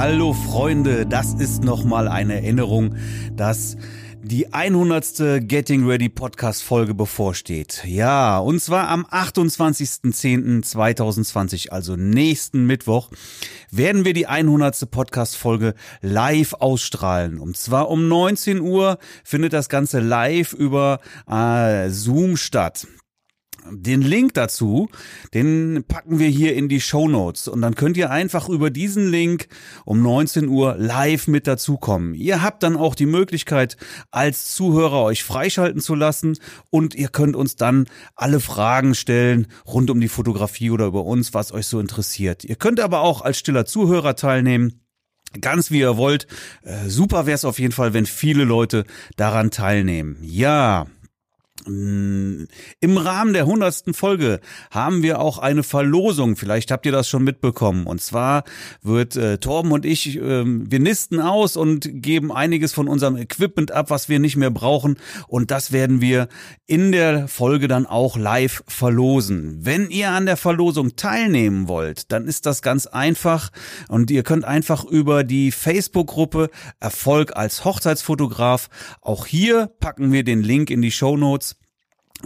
hallo Freunde, das ist nochmal eine Erinnerung, dass die 100. Getting Ready Podcast Folge bevorsteht. Ja, und zwar am 28.10.2020, also nächsten Mittwoch, werden wir die 100. Podcast Folge live ausstrahlen. Und zwar um 19 Uhr findet das Ganze live über äh, Zoom statt. Den Link dazu, den packen wir hier in die Show Notes und dann könnt ihr einfach über diesen Link um 19 Uhr live mit dazukommen. Ihr habt dann auch die Möglichkeit, als Zuhörer euch freischalten zu lassen und ihr könnt uns dann alle Fragen stellen rund um die Fotografie oder über uns, was euch so interessiert. Ihr könnt aber auch als stiller Zuhörer teilnehmen. Ganz wie ihr wollt. Äh, super wäre es auf jeden Fall, wenn viele Leute daran teilnehmen. Ja, Im Rahmen der hundertsten Folge haben wir auch eine Verlosung. Vielleicht habt ihr das schon mitbekommen. Und zwar wird äh, Torben und ich, äh, wir nisten aus und geben einiges von unserem Equipment ab, was wir nicht mehr brauchen. Und das werden wir in der Folge dann auch live verlosen. Wenn ihr an der Verlosung teilnehmen wollt, dann ist das ganz einfach. Und ihr könnt einfach über die Facebook-Gruppe Erfolg als Hochzeitsfotograf. Auch hier packen wir den Link in die Show Notes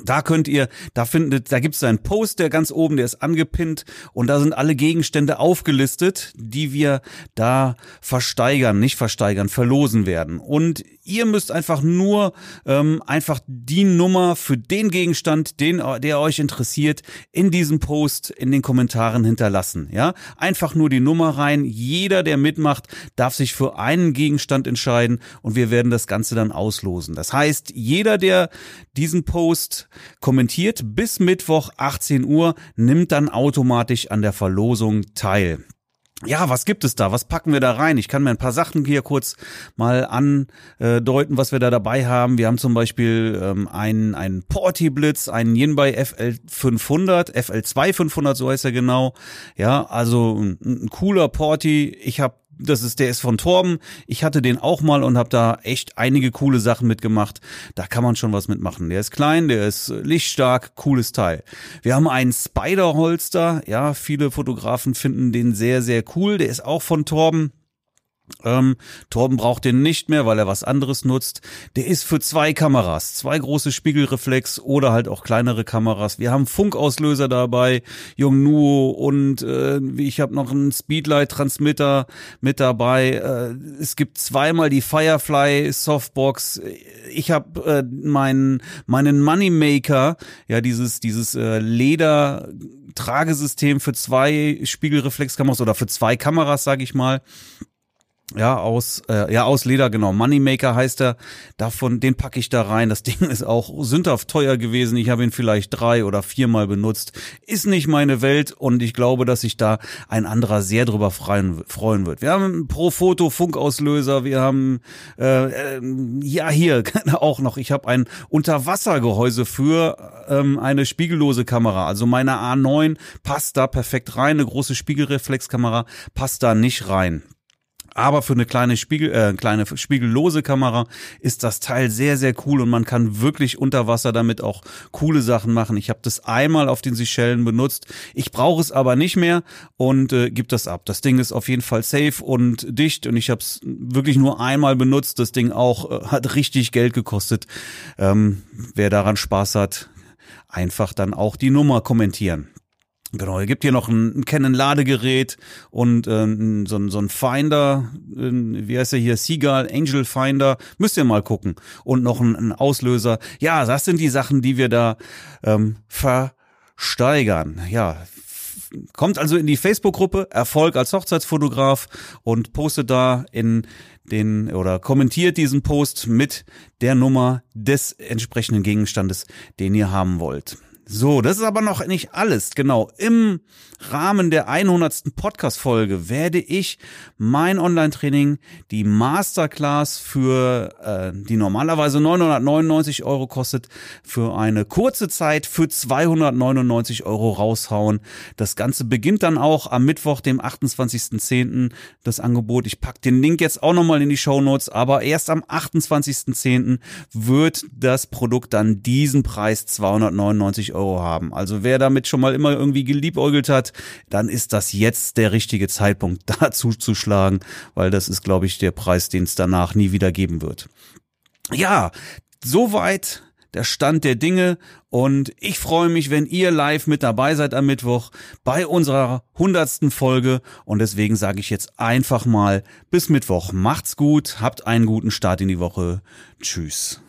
da könnt ihr, da findet, da gibt es einen Post, der ganz oben, der ist angepinnt und da sind alle Gegenstände aufgelistet, die wir da versteigern, nicht versteigern, verlosen werden. Und ihr müsst einfach nur ähm, einfach die Nummer für den Gegenstand, den, der euch interessiert, in diesem Post in den Kommentaren hinterlassen. Ja, einfach nur die Nummer rein. Jeder, der mitmacht, darf sich für einen Gegenstand entscheiden und wir werden das Ganze dann auslosen. Das heißt, jeder, der diesen Post kommentiert bis Mittwoch 18 Uhr, nimmt dann automatisch an der Verlosung teil. Ja, was gibt es da? Was packen wir da rein? Ich kann mir ein paar Sachen hier kurz mal andeuten, was wir da dabei haben. Wir haben zum Beispiel ähm, einen, einen Porty Blitz, einen Yinbai FL 500, FL2 500, so heißt er genau. Ja, also ein, ein cooler Porty. Ich habe das ist, der ist von Torben. Ich hatte den auch mal und habe da echt einige coole Sachen mitgemacht. Da kann man schon was mitmachen. Der ist klein, der ist lichtstark, cooles Teil. Wir haben einen Spider-Holster. Ja, viele Fotografen finden den sehr, sehr cool. Der ist auch von Torben. Ähm, Torben braucht den nicht mehr, weil er was anderes nutzt. Der ist für zwei Kameras, zwei große Spiegelreflex oder halt auch kleinere Kameras. Wir haben Funkauslöser dabei, Yongnuo und äh, ich habe noch einen Speedlight-Transmitter mit dabei. Äh, es gibt zweimal die Firefly Softbox. Ich habe äh, meinen meinen Moneymaker, ja dieses dieses äh, Leder Tragesystem für zwei Spiegelreflexkameras oder für zwei Kameras, sage ich mal. Ja, aus, äh, ja, aus Leder, genau. Moneymaker heißt er. Davon, den packe ich da rein. Das Ding ist auch sündhaft teuer gewesen. Ich habe ihn vielleicht drei oder viermal benutzt. Ist nicht meine Welt und ich glaube, dass sich da ein anderer sehr drüber freuen, freuen wird. Wir haben pro Foto Funkauslöser. Wir haben, äh, äh, ja, hier auch noch. Ich habe ein Unterwassergehäuse für ähm, eine spiegellose Kamera. Also meine A9 passt da perfekt rein. Eine große Spiegelreflexkamera passt da nicht rein. Aber für eine kleine Spiegel, äh, kleine spiegellose Kamera ist das Teil sehr, sehr cool und man kann wirklich unter Wasser damit auch coole Sachen machen. Ich habe das einmal auf den Seychellen benutzt. Ich brauche es aber nicht mehr und äh, gebe das ab. Das Ding ist auf jeden Fall safe und dicht und ich habe es wirklich nur einmal benutzt. Das Ding auch äh, hat richtig Geld gekostet. Ähm, wer daran Spaß hat, einfach dann auch die Nummer kommentieren. Genau, es gibt hier noch ein, ein Canon-Ladegerät und äh, so, so ein Finder, äh, wie heißt der hier, Seagull Angel Finder, müsst ihr mal gucken. Und noch ein, ein Auslöser. Ja, das sind die Sachen, die wir da ähm, versteigern. Ja, kommt also in die Facebook-Gruppe Erfolg als Hochzeitsfotograf und postet da in den oder kommentiert diesen Post mit der Nummer des entsprechenden Gegenstandes, den ihr haben wollt. So, das ist aber noch nicht alles. Genau, im Rahmen der 100. Podcast-Folge werde ich mein Online-Training, die Masterclass für, äh, die normalerweise 999 Euro kostet, für eine kurze Zeit für 299 Euro raushauen. Das Ganze beginnt dann auch am Mittwoch, dem 28.10. das Angebot. Ich pack den Link jetzt auch nochmal in die Show Notes, aber erst am 28.10. wird das Produkt dann diesen Preis 299 Euro haben. Also wer damit schon mal immer irgendwie geliebäugelt hat, dann ist das jetzt der richtige Zeitpunkt, da zuzuschlagen, weil das ist, glaube ich, der Preis, den es danach nie wieder geben wird. Ja, soweit der Stand der Dinge und ich freue mich, wenn ihr live mit dabei seid am Mittwoch bei unserer hundertsten Folge und deswegen sage ich jetzt einfach mal bis Mittwoch. Macht's gut, habt einen guten Start in die Woche. Tschüss.